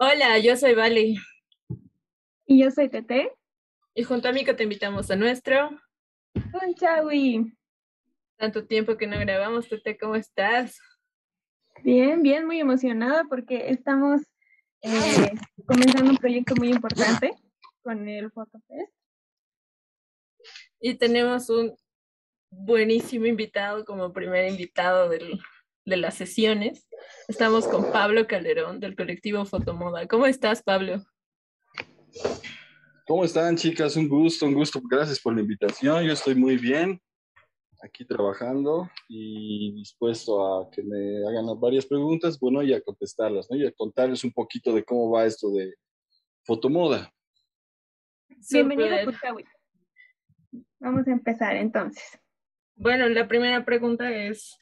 Hola, yo soy Vali. Y yo soy Tete. Y junto a Mico te invitamos a nuestro... Un chawi. Tanto tiempo que no grabamos, Tete, ¿cómo estás? Bien, bien, muy emocionada porque estamos eh, comenzando un proyecto muy importante con el PhotoFest. Y tenemos un buenísimo invitado como primer invitado del, de las sesiones. Estamos con Pablo Calderón del colectivo Fotomoda. ¿Cómo estás, Pablo? ¿Cómo están, chicas? Un gusto, un gusto. Gracias por la invitación. Yo estoy muy bien aquí trabajando y dispuesto a que me hagan varias preguntas, bueno, y a contestarlas, ¿no? Y a contarles un poquito de cómo va esto de fotomoda. Bienvenido. Vamos a empezar entonces. Bueno, la primera pregunta es,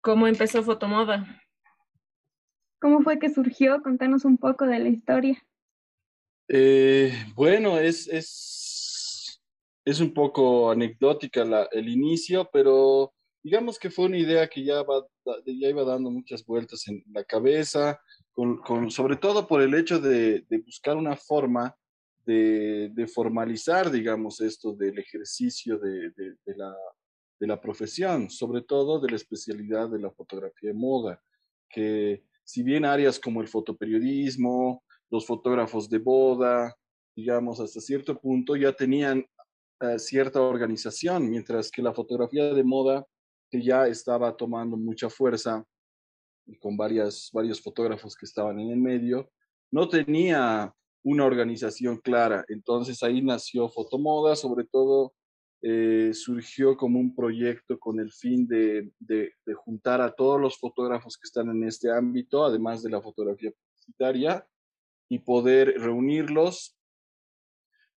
¿Cómo empezó Fotomoda? ¿Cómo fue que surgió? Contanos un poco de la historia. Eh, bueno, es, es, es, un poco anecdótica la, el inicio, pero digamos que fue una idea que ya, va, ya iba dando muchas vueltas en la cabeza, con, con, sobre todo por el hecho de, de buscar una forma de, de, formalizar, digamos, esto del ejercicio de, de la, de la profesión, sobre todo de la especialidad de la fotografía de moda, que si bien áreas como el fotoperiodismo, los fotógrafos de boda, digamos, hasta cierto punto ya tenían eh, cierta organización, mientras que la fotografía de moda, que ya estaba tomando mucha fuerza y con varias, varios fotógrafos que estaban en el medio, no tenía una organización clara. Entonces ahí nació Fotomoda, sobre todo eh, surgió como un proyecto con el fin de, de, juntar a todos los fotógrafos que están en este ámbito, además de la fotografía publicitaria, y poder reunirlos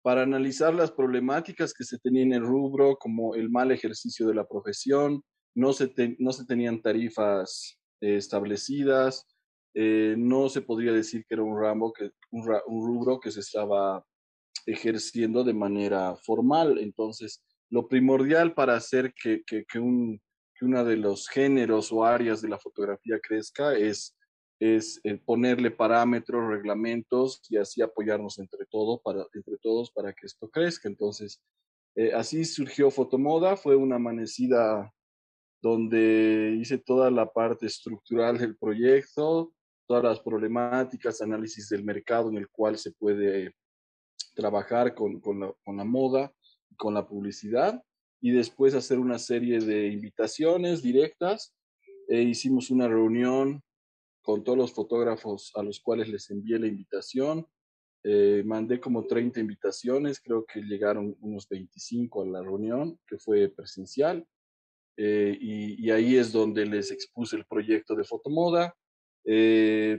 para analizar las problemáticas que se tenían en el rubro, como el mal ejercicio de la profesión, no se, no se tenían tarifas eh, establecidas, eh, no se podría decir que era un, ramo que, un, un rubro que se estaba ejerciendo de manera formal. Entonces, lo primordial para hacer que, que, que, un, que uno de los géneros o áreas de la fotografía crezca es, es ponerle parámetros, reglamentos y así apoyarnos entre, todo para, entre todos para que esto crezca. Entonces, eh, así surgió Fotomoda, fue una amanecida donde hice toda la parte estructural del proyecto, todas las problemáticas, análisis del mercado en el cual se puede trabajar con, con, la, con la moda con la publicidad y después hacer una serie de invitaciones directas. E hicimos una reunión con todos los fotógrafos a los cuales les envié la invitación. Eh, mandé como 30 invitaciones, creo que llegaron unos 25 a la reunión, que fue presencial. Eh, y, ahí es donde les expuse el proyecto de Fotomoda.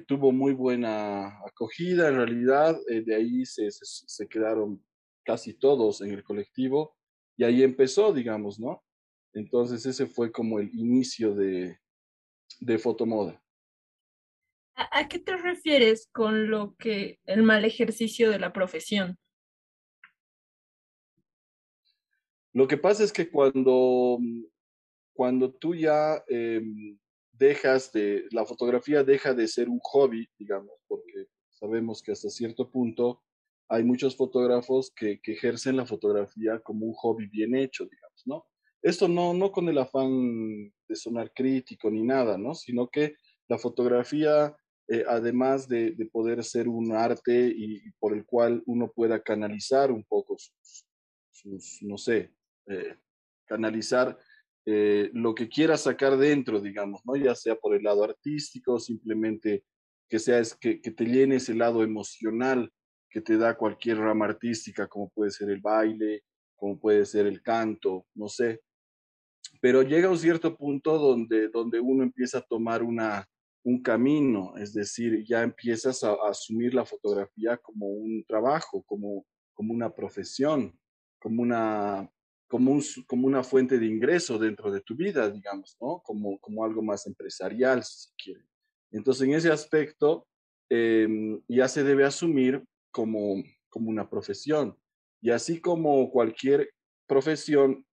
Tuvo muy buena acogida, en realidad, de ahí se, se, quedaron casi todos en el colectivo, y ahí empezó, digamos, ¿no? Entonces ese fue como el inicio de, de Fotomoda. ¿A, ¿A qué te refieres con lo que el mal ejercicio de la profesión? Lo que pasa es que cuando, cuando tú ya eh, dejas de, la fotografía deja de ser un hobby, digamos, porque sabemos que hasta cierto punto hay muchos fotógrafos que, que, ejercen la fotografía como un hobby bien hecho, digamos, ¿no? Esto no, no con el afán de sonar crítico ni nada, ¿no? Sino que la fotografía, eh, además de, de, poder ser un arte y, y, por el cual uno pueda canalizar un poco sus, sus no sé, eh, canalizar eh, lo que quiera sacar dentro, digamos, ¿no? Ya sea por el lado artístico, simplemente que sea es que, que te llene ese lado emocional que te da cualquier rama artística, como puede ser el baile, como puede ser el canto, no sé. Pero llega un cierto punto donde, donde uno empieza a tomar una, un camino, es decir, ya empiezas a, asumir la fotografía como un trabajo, como, como una profesión, como una, como, un, como una fuente de ingreso dentro de tu vida, digamos, ¿no? Como, como algo más empresarial, si se quiere. Entonces, en ese aspecto, eh, ya se debe asumir como, como una profesión. Y así como cualquier profesión,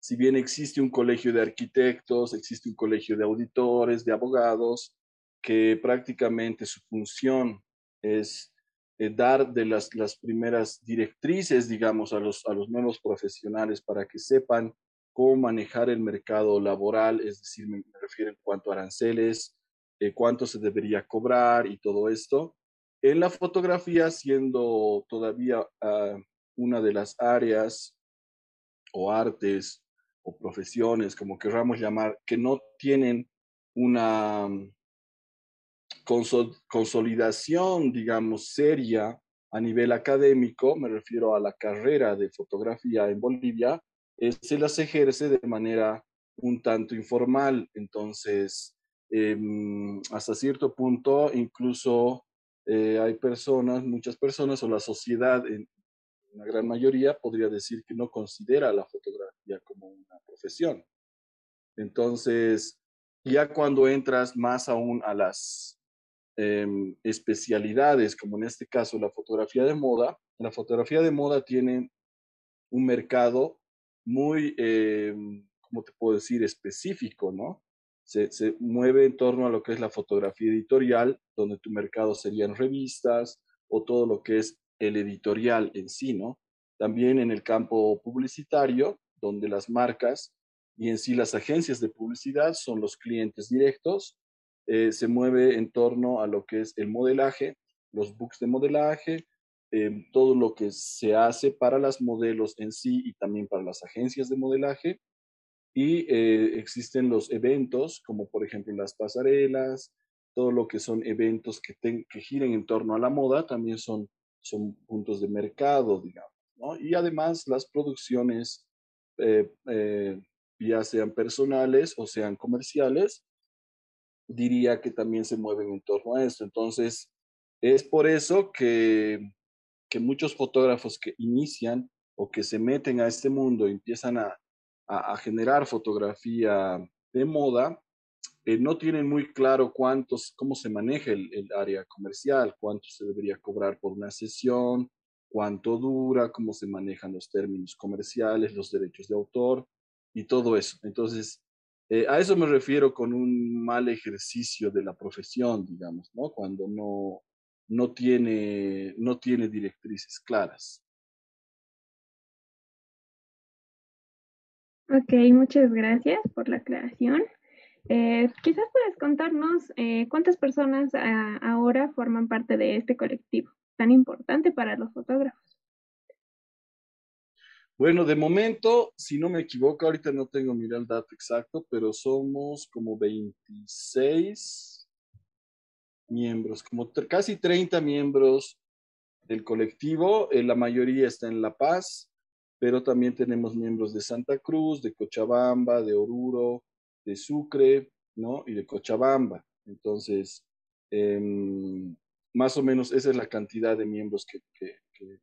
si bien existe un colegio de arquitectos, existe un colegio de auditores, de abogados, que prácticamente su función es eh, dar de las, las primeras directrices, digamos, a los, a los nuevos profesionales para que sepan cómo manejar el mercado laboral, es decir, me, refiero en cuanto aranceles, eh, cuánto se debería cobrar y todo esto. En la fotografía, siendo todavía uh, una de las áreas o artes o profesiones, como querramos llamar, que no tienen una mm, consolidación, digamos, seria a nivel académico, me refiero a la carrera de fotografía en Bolivia, se las ejerce de manera un tanto informal. Entonces, eh, hasta cierto punto, incluso eh, hay personas, muchas personas, o la sociedad en una gran mayoría, podría decir que no considera la fotografía como una profesión. Entonces, ya cuando entras más aún a las eh, especialidades, como en este caso la fotografía de moda, la fotografía de moda tiene un mercado muy, eh, ¿cómo te puedo decir?, específico, ¿no? Se, mueve en torno a lo que es la fotografía editorial, donde tu mercado serían revistas o todo lo que es el editorial en sí, ¿no? También en el campo publicitario, donde las marcas y en sí las agencias de publicidad son los clientes directos, eh, se mueve en torno a lo que es el modelaje, los books de modelaje, eh, todo lo que se hace para las modelos en sí y también para las agencias de modelaje. Y eh, existen los eventos, como por ejemplo las pasarelas, todo lo que son eventos que, que giren en torno a la moda, también son, son puntos de mercado, digamos. Y además las producciones, eh, eh, ya sean personales o sean comerciales, diría que también se mueven en torno a esto. Entonces, es por eso que que muchos fotógrafos que inician o que se meten a este mundo empiezan a, a, a generar fotografía de moda, eh, no tienen muy claro cuántos, cómo se maneja el, el, área comercial, cuánto se debería cobrar por una sesión, cuánto dura, cómo se manejan los términos comerciales, los derechos de autor y todo eso. Entonces, eh, a eso me refiero con un mal ejercicio de la profesión, digamos, ¿no? Cuando no, no tiene, no tiene directrices claras. Ok, muchas gracias por la aclaración. Eh, quizás puedes contarnos eh, cuántas personas a, ahora forman parte de este colectivo tan importante para los fotógrafos. Bueno, de momento, si no me equivoco, ahorita no tengo mira el dato exacto, pero somos como 26 miembros, como casi 30 miembros del colectivo. Eh, la mayoría está en La Paz, pero también tenemos miembros de Santa Cruz, de Cochabamba, de Oruro, de Sucre, ¿no? Y de Cochabamba. Entonces, eh, más o menos esa es la cantidad de miembros que, que, que,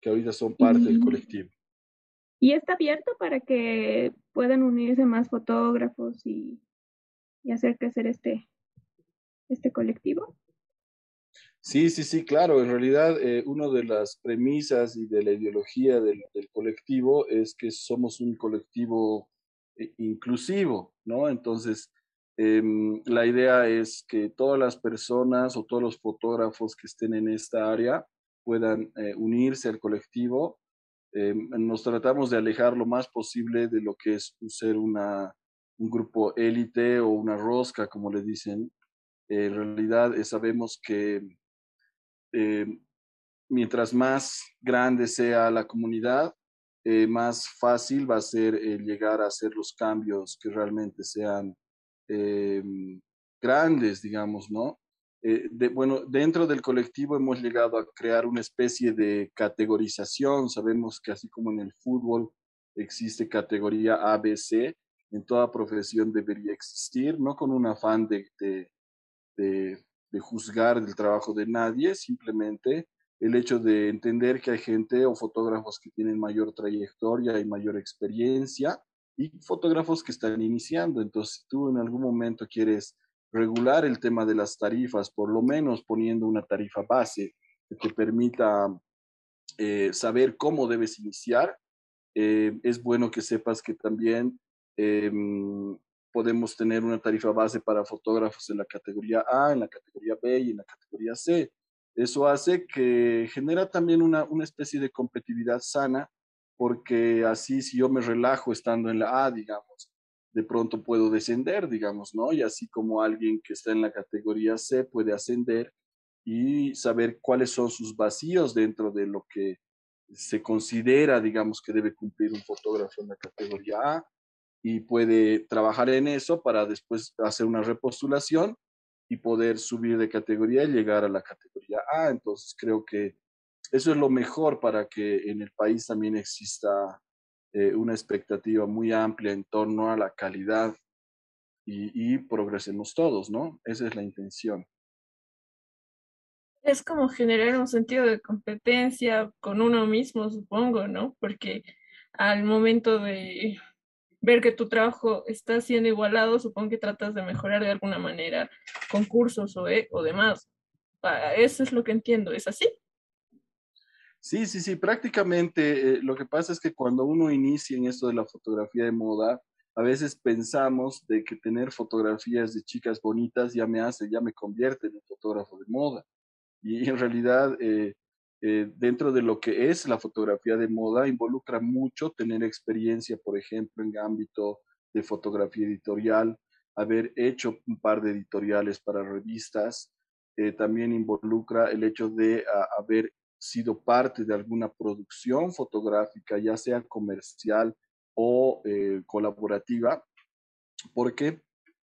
que ahorita son parte del colectivo. ¿Y está abierto para que puedan unirse más fotógrafos y, y hacer crecer este, este colectivo? Sí, sí, sí, claro. En realidad, eh, una de las premisas y de la ideología del, colectivo es que somos un colectivo eh, inclusivo, ¿no? Entonces, eh, la idea es que todas las personas o todos los fotógrafos que estén en esta área puedan eh, unirse al colectivo. nos tratamos de alejar lo más posible de lo que es ser una, un grupo élite o una rosca, como le dicen, en realidad eh, sabemos que eh, mientras más grande sea la comunidad, eh, más fácil va a ser llegar a hacer los cambios que realmente sean grandes, digamos, ¿no? De, bueno, dentro del colectivo hemos llegado a crear una especie de categorización. Sabemos que así como en el fútbol existe categoría ABC, en toda profesión debería existir, no con un afán de, de de, de juzgar del trabajo de nadie, simplemente el hecho de entender que hay gente o fotógrafos que tienen mayor trayectoria y mayor experiencia y fotógrafos que están iniciando. Entonces, si tú en algún momento quieres regular el tema de las tarifas, por lo menos poniendo una tarifa base que te permita eh, saber cómo debes iniciar, eh, es bueno que sepas que también eh, podemos tener una tarifa base para fotógrafos en la categoría A, en la categoría B y en la categoría C. Eso hace que genera también una, una especie de competitividad sana, porque así si yo me relajo estando en la A, digamos, de pronto puedo descender, digamos, ¿no? Y así como alguien que está en la categoría C puede ascender y saber cuáles son sus vacíos dentro de lo que se considera, digamos, que debe cumplir un fotógrafo en la categoría A y puede trabajar en eso para después hacer una repostulación y poder subir de categoría y llegar a la categoría A. Entonces creo que eso es lo mejor para que en el país también exista eh, una expectativa muy amplia en torno a la calidad y, y progresemos todos, ¿no? Esa es la intención. Es como generar un sentido de competencia con uno mismo, supongo, ¿no? Porque al momento de ver que tu trabajo está siendo igualado, supongo que tratas de mejorar de alguna manera concursos o, eh, o demás. Ah, eso es lo que entiendo, ¿es así? Sí, sí, sí, prácticamente eh, lo que pasa es que cuando uno inicia en esto de la fotografía de moda, a veces pensamos de que tener fotografías de chicas bonitas ya me hace, ya me convierte en fotógrafo de moda. Y en realidad, eh, eh, dentro de lo que es la fotografía de moda, involucra mucho tener experiencia, por ejemplo, en ámbito de fotografía editorial, haber hecho un par de editoriales para revistas, también involucra el hecho de haber sido parte de alguna producción fotográfica, ya sea comercial o eh, colaborativa, porque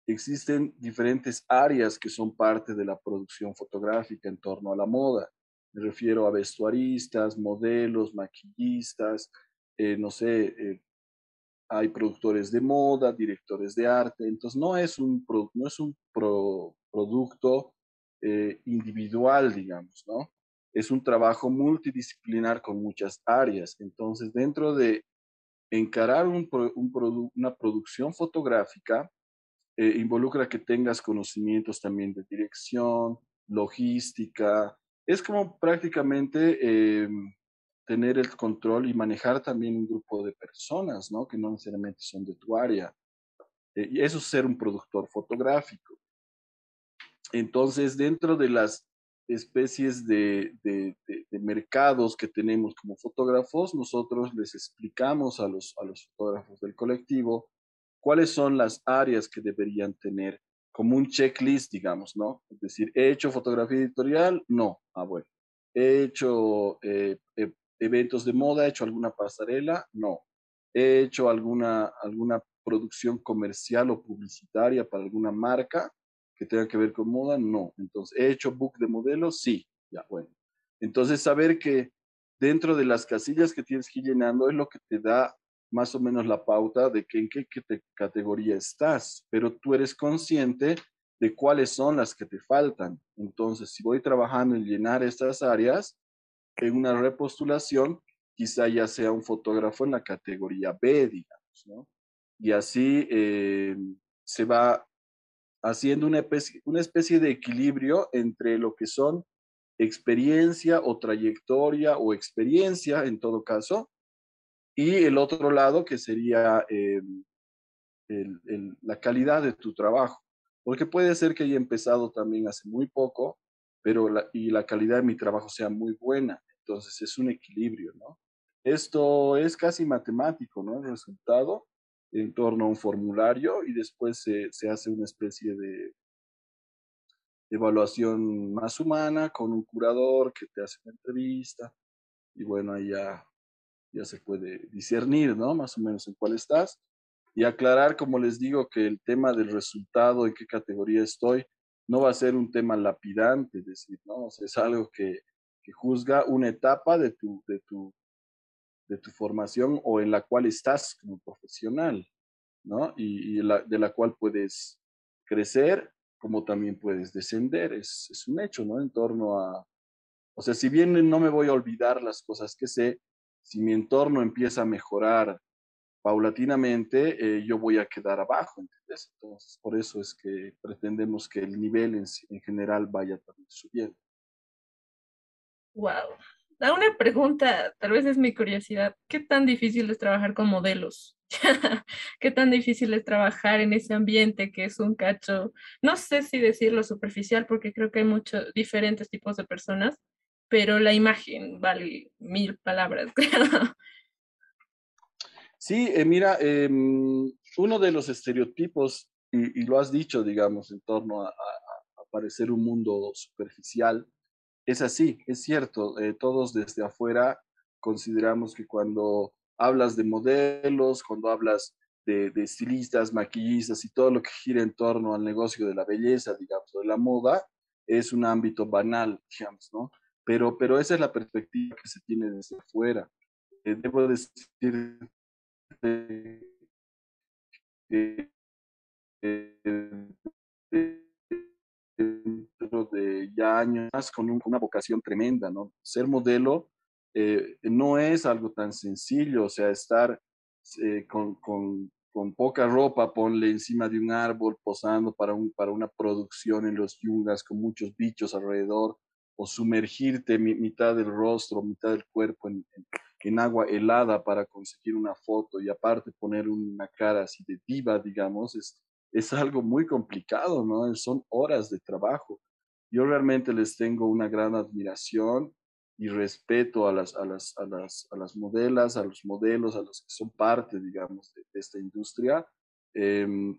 existen diferentes áreas que son parte de la producción fotográfica en torno a la moda. Me refiero a vestuaristas, modelos, maquillistas, eh, no sé, eh, hay productores de moda, directores de arte, entonces no es un, no es un producto individual, digamos, ¿no? es un trabajo multidisciplinar con muchas áreas. Entonces, dentro de encarar un, una producción fotográfica, eh, involucra que tengas conocimientos también de dirección, logística. Es como prácticamente em, tener el control y manejar también un grupo de personas, ¿no? Que no necesariamente son de tu área. Eh, y eso es ser un productor fotográfico. Entonces, dentro de las especies de, de, mercados que tenemos como fotógrafos, nosotros les explicamos a los, a los fotógrafos del colectivo cuáles son las áreas que deberían tener como un checklist, digamos, ¿no? Es decir, ¿he hecho fotografía editorial? No. Ah, bueno. ¿He hecho eh, e, eventos de moda? ¿He hecho alguna pasarela? No. ¿He hecho alguna, alguna producción comercial o publicitaria para alguna marca? que tenga que ver con moda, no. Entonces, ¿he hecho book de modelos? Sí, ya, bueno. Entonces, saber que dentro de las casillas que tienes que llenando es lo que te da más o menos la pauta de que en qué, categoría estás, pero tú eres consciente de cuáles son las que te faltan. Entonces, si voy trabajando en llenar estas áreas, en una repostulación, quizá ya sea un fotógrafo en la categoría B, digamos, ¿no? Y así eh, se va haciendo una especie, una especie de equilibrio entre lo que son experiencia o trayectoria o experiencia en todo caso, y el otro lado que sería eh, la calidad de tu trabajo, porque puede ser que haya empezado también hace muy poco, pero y la calidad de mi trabajo sea muy buena, entonces es un equilibrio, ¿no? Esto es casi matemático, ¿no? El resultado en torno a un formulario y después se, se hace una especie de evaluación más humana con un curador que te hace una entrevista y bueno, ahí ya, ya se puede discernir, ¿no? Más o menos en cuál estás y aclarar, como les digo, que el tema del resultado, en qué categoría estoy, no va a ser un tema lapidante, es decir, ¿no? O sea, es algo que, que juzga una etapa de tu, de tu de tu formación o en la cual estás como profesional, ¿no? Y, de la cual puedes crecer como también puedes descender, es, es, un hecho, ¿no? En torno a, o sea, si bien no me voy a olvidar las cosas que sé, si mi entorno empieza a mejorar paulatinamente, eh, yo voy a quedar abajo, ¿entiendes? Entonces, por eso es que pretendemos que el nivel en, en general vaya también subiendo. Wow, Da una pregunta, tal vez es mi curiosidad. ¿Qué tan difícil es trabajar con modelos? ¿Qué tan difícil es trabajar en ese ambiente que es un cacho? No sé si decirlo superficial porque creo que hay muchos diferentes tipos de personas, pero la imagen vale mil palabras, Sí, eh, mira, em, uno de los estereotipos, y, lo has dicho, digamos, en torno a, a, parecer un mundo superficial, es así, es cierto, eh, todos desde afuera consideramos que cuando hablas de modelos, cuando hablas de, de, estilistas, maquillistas y todo lo que gira en torno al negocio de la belleza, digamos, de la moda, es un ámbito banal, digamos, ¿no? Pero, pero esa es la perspectiva que se tiene desde afuera. Eh, debo decir que dentro de ya años con una vocación tremenda, ¿no? Ser modelo eh, no es algo tan sencillo, o sea, estar eh, con, con, con, poca ropa, ponle encima de un árbol, posando para, un, para una producción en los yungas con muchos bichos alrededor, o sumergirte mitad del rostro, mitad del cuerpo en, agua helada para conseguir una foto y aparte poner una cara así de diva, digamos, es, es algo muy complicado, ¿no? Son horas de trabajo. Yo realmente les tengo una gran admiración y respeto a las, a las, a las, a las modelas, a los modelos, a los que son parte, digamos, de, esta industria, em,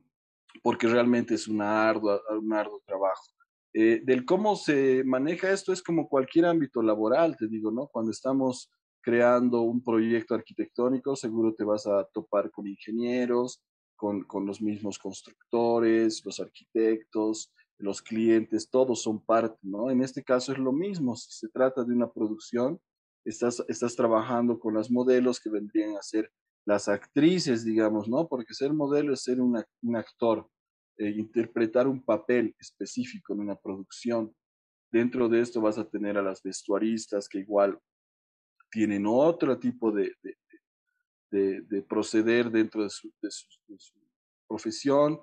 porque realmente es una ardua, un arduo trabajo. Eh, del cómo se maneja esto es como cualquier ámbito laboral, te digo, ¿no? Cuando estamos creando un proyecto arquitectónico, seguro te vas a topar con ingenieros, con, con los mismos constructores, los arquitectos, los clientes, todos son parte, ¿no? En este caso es lo mismo, si se trata de una producción, estás, estás trabajando con las modelos que vendrían a ser las actrices, digamos, ¿no? Porque ser modelo es ser un actor, eh, interpretar un papel específico en una producción. Dentro de esto vas a tener a las vestuaristas que igual tienen otro tipo de, de, de, proceder dentro de su, su, profesión,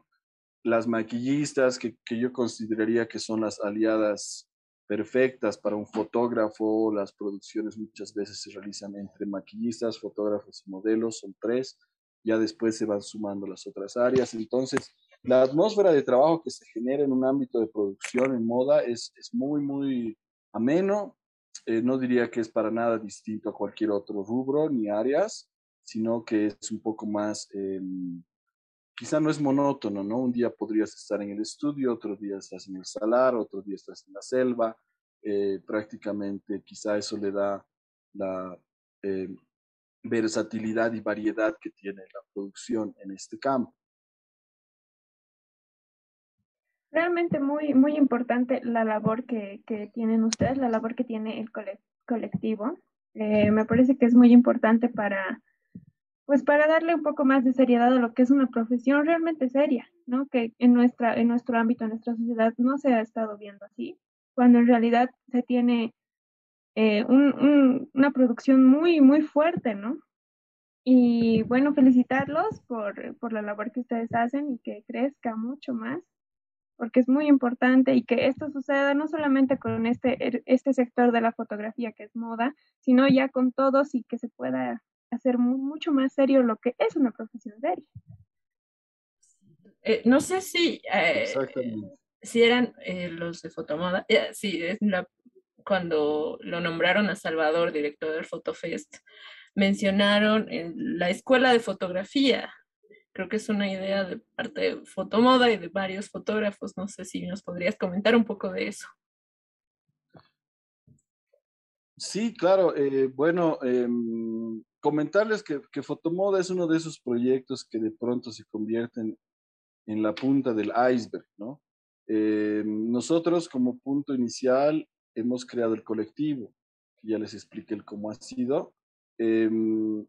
las maquillistas que, que, yo consideraría que son las aliadas perfectas para un fotógrafo, las producciones muchas veces se realizan entre maquillistas, fotógrafos y modelos, son tres, ya después se van sumando las otras áreas, entonces la atmósfera de trabajo que se genera en un ámbito de producción en moda es, es muy, muy ameno. Eh, no diría que es para nada distinto a cualquier otro rubro ni áreas, sino que es un poco más, eh, quizá no es monótono, ¿no? Un día podrías estar en el estudio, otro día estás en el salar, otro día estás en la selva. Eh, prácticamente quizá eso le da la eh, versatilidad y variedad que tiene la producción en este campo. Realmente muy, muy importante la labor que, que tienen ustedes, la labor que tiene el colectivo. Eh, me parece que es muy importante para, pues para darle un poco más de seriedad a lo que es una profesión realmente seria, ¿no? Que en, nuestra, en nuestro ámbito, en nuestra sociedad, no se ha estado viendo así, cuando en realidad se tiene eh, un, un, una producción muy, muy fuerte, ¿no? Y bueno, felicitarlos por, por la labor que ustedes hacen y que crezca mucho más porque es muy importante y que esto suceda no solamente con este, er, este sector de la fotografía que es moda, sino ya con todos y que se pueda hacer mucho más serio lo que es una profesión seria. Eh, no sé si, eh, si eran eh, los de fotomoda, sí, es la, cuando lo nombraron a Salvador, director del Fotofest, mencionaron la escuela de fotografía Creo que es una idea de parte de Fotomoda y de varios fotógrafos. No sé si nos podrías comentar un poco de eso. Sí, claro. Eh, bueno, eh, comentarles que, que, Fotomoda es uno de esos proyectos que de pronto se convierten en la punta del iceberg, ¿no? Eh, nosotros como punto inicial hemos creado el colectivo, ya les expliqué cómo ha sido, eh,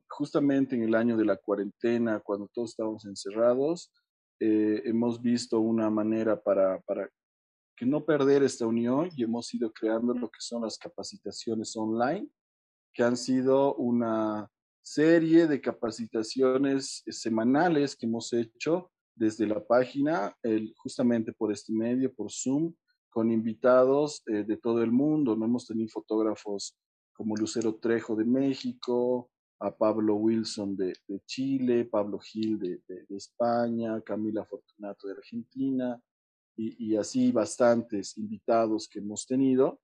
justamente en el año de la cuarentena, cuando todos estábamos encerrados, eh, hemos visto una manera para, para que no perder esta unión y hemos ido creando lo que son las capacitaciones online, que han sido una serie de capacitaciones semanales que hemos hecho desde la página, justamente por este medio, por Zoom, con invitados eh, de todo el mundo. No hemos tenido fotógrafos como Lucero Trejo de México, a Pablo Wilson de, Chile, Pablo Gil de, España, Camila Fortunato de Argentina, y, así bastantes invitados que hemos tenido.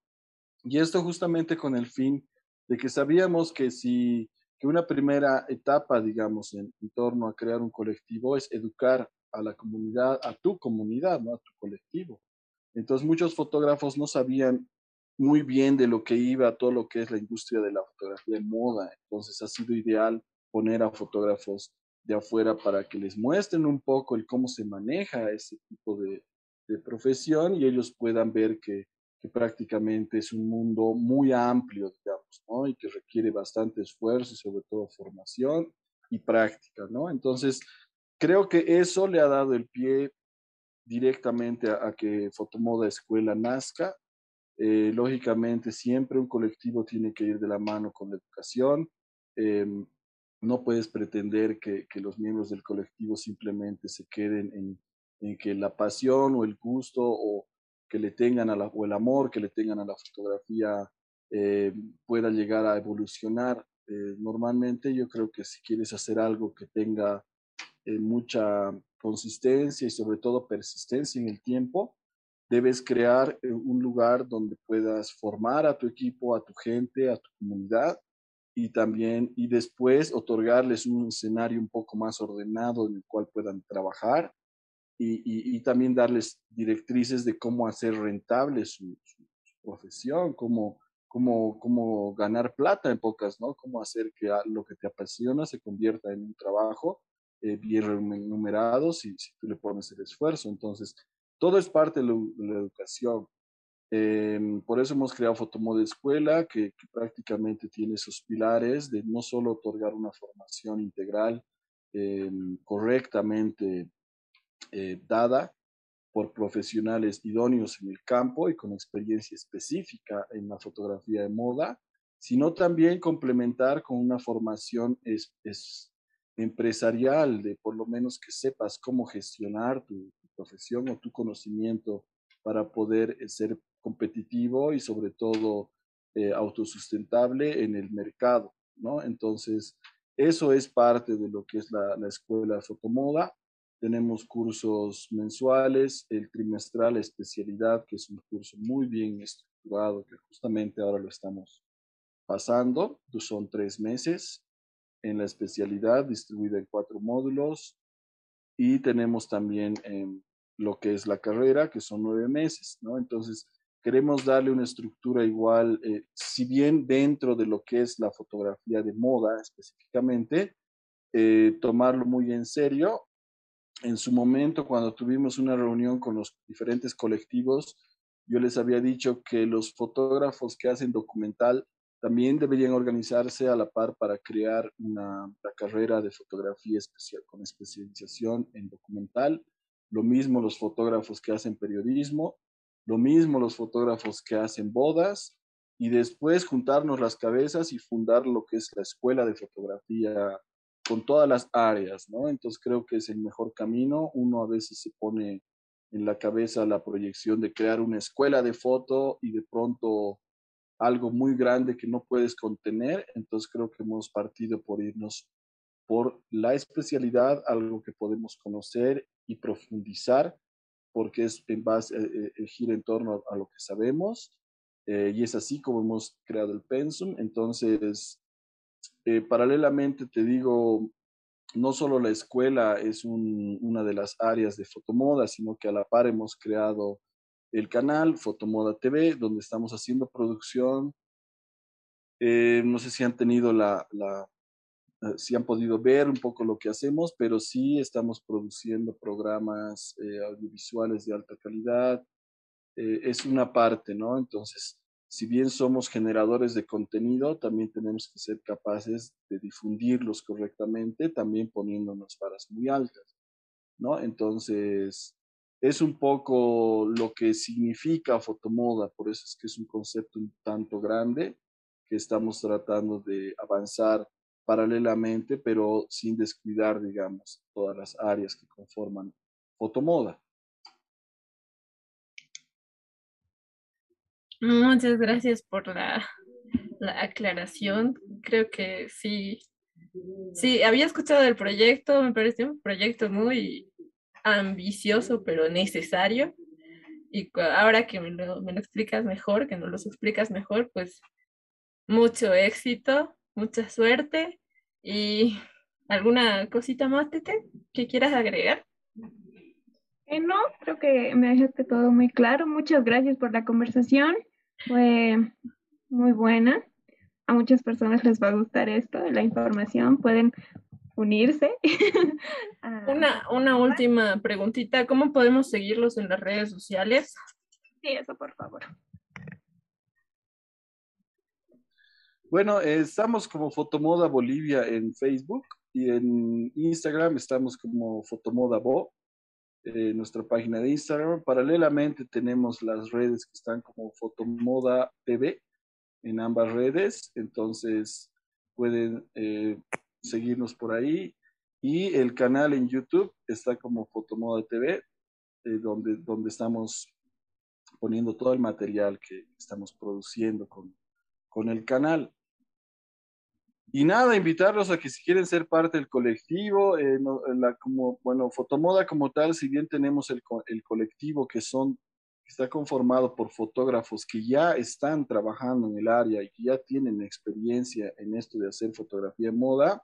Y esto justamente con el fin de que sabíamos que si que una primera etapa, digamos, en, torno a crear un colectivo es educar a la comunidad, a tu comunidad, ¿no? a tu colectivo. Entonces muchos fotógrafos no sabían muy bien de lo que iba todo lo que es la industria de la fotografía de moda. Entonces ha sido ideal poner a fotógrafos de afuera para que les muestren un poco el cómo se maneja ese tipo de, profesión y ellos puedan ver que, que, prácticamente es un mundo muy amplio, digamos, ¿no? Y que requiere bastante esfuerzo y sobre todo formación y práctica, ¿no? Entonces, creo que eso le ha dado el pie directamente a, a que Fotomoda Escuela nazca eh, lógicamente, siempre un colectivo tiene que ir de la mano con la educación. Em, no puedes pretender que, que, los miembros del colectivo simplemente se queden en, en, que la pasión o el gusto o que le tengan a la, o el amor que le tengan a la fotografía eh, pueda llegar a evolucionar. Eh, normalmente yo creo que si quieres hacer algo que tenga mucha consistencia y sobre todo persistencia en el tiempo, debes crear eh, un lugar donde puedas formar a tu equipo, a tu gente, a tu comunidad y también y después otorgarles un escenario un poco más ordenado en el cual puedan trabajar y, y, también darles directrices de cómo hacer rentable su, profesión, cómo, cómo, cómo ganar plata en pocas, ¿no? Cómo hacer que lo que te apasiona se convierta en un trabajo eh, bien remunerado si, si tú le pones el esfuerzo. Entonces, todo es parte de la, educación. Em, por eso hemos creado Fotomoda Escuela, que, prácticamente tiene esos pilares de no solo otorgar una formación integral em, correctamente eh, dada por profesionales idóneos en el campo y con experiencia específica en la fotografía de moda, sino también complementar con una formación es, empresarial, de por lo menos que sepas cómo gestionar tu, profesión o tu conocimiento para poder eh, ser competitivo y sobre todo eh, autosustentable en el mercado, ¿no? Entonces, eso es parte de lo que es la, la escuela fotomoda. Tenemos cursos mensuales, el trimestral especialidad, que es un curso muy bien estructurado, que justamente ahora lo estamos pasando. Son tres meses en la especialidad, distribuida en cuatro módulos. Y tenemos también em, lo que es la carrera, que son nueve meses, ¿no? Entonces, queremos darle una estructura igual, eh, si bien dentro de lo que es la fotografía de moda específicamente, eh, tomarlo muy en serio. En su momento, cuando tuvimos una reunión con los diferentes colectivos, yo les había dicho que los fotógrafos que hacen documental también deberían organizarse a la par para crear una, una carrera de fotografía especial con especialización en documental lo mismo los fotógrafos que hacen periodismo, lo mismo los fotógrafos que hacen bodas y después juntarnos las cabezas y fundar lo que es la escuela de fotografía con todas las áreas, ¿no? Entonces creo que es el mejor camino. Uno a veces se pone en la cabeza la proyección de crear una escuela de foto y de pronto algo muy grande que no puedes contener. Entonces creo que hemos partido por irnos por la especialidad, algo que podemos conocer y profundizar, porque es en base, eh, eh, gira en torno a, lo que sabemos, eh, y es así como hemos creado el pensum. Entonces, paralelamente te digo, no solo la escuela es una de las áreas de fotomoda, sino que a la par hemos creado el canal Fotomoda TV, donde estamos haciendo producción. no sé si han tenido la, eh, si han podido ver un poco lo que hacemos, pero sí estamos produciendo programas eh, audiovisuales de alta calidad. Eh, es una parte, ¿no? Entonces, si bien somos generadores de contenido, también tenemos que ser capaces de difundirlos correctamente, también poniéndonos varas muy altas, ¿no? Entonces, es un poco lo que significa fotomoda, por eso es que es un concepto un tanto grande que estamos tratando de avanzar paralelamente, pero sin descuidar, digamos, todas las áreas que conforman fotomoda. Muchas gracias por la la aclaración. Creo que sí, sí, había escuchado el proyecto, me pareció un proyecto muy ambicioso, pero necesario. Y ahora que me lo, me lo explicas mejor, que nos lo explicas mejor, pues mucho éxito, mucha suerte y alguna cosita más, Tete, que quieras agregar. Eh, no, creo que me dejaste todo muy claro. Muchas gracias por la conversación. Fue muy buena. A muchas personas les va a gustar esto, la información. Pueden unirse. una, una última preguntita. ¿Cómo podemos seguirlos en las redes sociales? Sí, eso, por favor. Bueno, estamos como Fotomoda Bolivia en Facebook y en Instagram estamos como Fotomoda Bo, eh, nuestra página de Instagram. Paralelamente tenemos las redes que están como Fotomoda TV en ambas redes, entonces pueden eh, seguirnos por ahí. Y el canal en YouTube está como Fotomoda TV, eh, donde, donde estamos poniendo todo el material que estamos produciendo con, con el canal. Y nada, invitarlos a que si quieren ser parte del colectivo, eh, la, como, bueno, Fotomoda como tal, si bien tenemos el, el colectivo que son, está conformado por fotógrafos que ya están trabajando en el área y que ya tienen experiencia en esto de hacer fotografía en moda,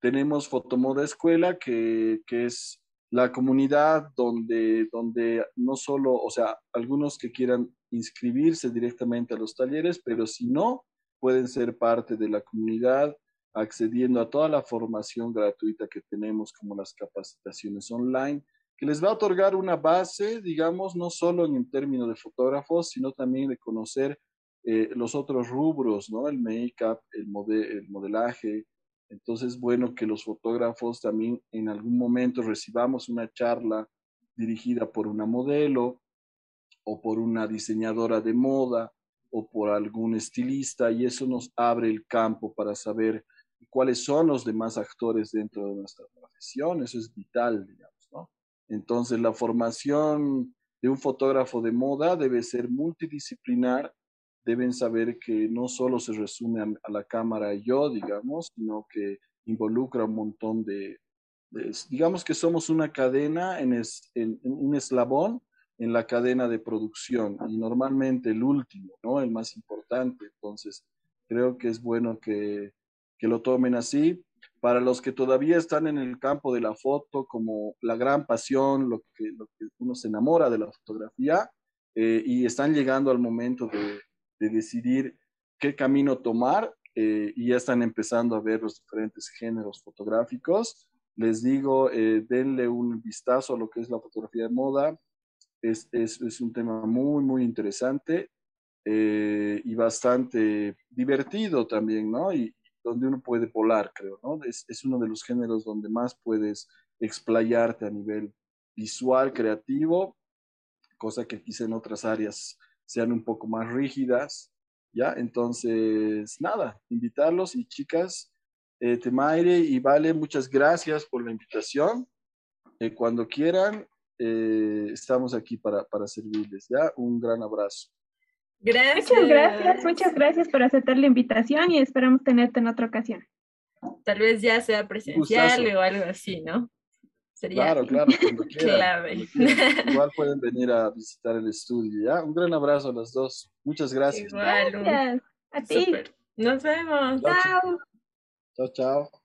tenemos Fotomoda Escuela, que, que es la comunidad donde, donde no solo, o sea, algunos que quieran inscribirse directamente a los talleres, pero si no, pueden ser parte de la comunidad accediendo a toda la formación gratuita que tenemos, como las capacitaciones online, que les va a otorgar una base, digamos, no solo en términos de fotógrafos, sino también de conocer eh, los otros rubros, ¿no? El make-up, el, el modelaje. Entonces, bueno, que los fotógrafos también en algún momento recibamos una charla dirigida por una modelo o por una diseñadora de moda o por algún estilista y eso nos abre el campo para saber cuáles son los demás actores dentro de nuestra profesión. Eso es vital, digamos, ¿no? Entonces, la formación de un fotógrafo de moda debe ser multidisciplinar. Deben saber que no solo se resume a, la cámara y yo, digamos, sino que involucra un montón de, digamos que somos una cadena en, en un eslabón en la cadena de producción y normalmente el último, ¿no? El más importante. Entonces, creo que es bueno que, que lo tomen así. Para los que todavía están en el campo de la foto, como la gran pasión, lo que, lo que uno se enamora de la fotografía, eh, y están llegando al momento de, de decidir qué camino tomar, eh, y ya están empezando a ver los diferentes géneros fotográficos, les digo, eh, denle un vistazo a lo que es la fotografía de moda, es, es, es un tema muy, muy interesante eh, y bastante divertido también, ¿no? Y donde uno puede volar, creo, ¿no? Es, es uno de los géneros donde más puedes explayarte a nivel visual, creativo, cosa que quizá en otras áreas sean un poco más rígidas, ¿ya? Entonces, nada, invitarlos y chicas, eh, Temaire y Vale, muchas gracias por la invitación. Eh, cuando quieran, eh, estamos aquí para, para servirles. ¿ya? Un gran abrazo. Gracias. Muchas gracias, muchas gracias por aceptar la invitación y esperamos tenerte en otra ocasión. Tal vez ya sea presencial o algo así, ¿no? Sería claro, claro, cuando quieran, Igual pueden venir a visitar el estudio, ¿ya? Un gran abrazo a los dos. Muchas gracias. gracias. A ti. Nos vemos. Chao. Chao, chao.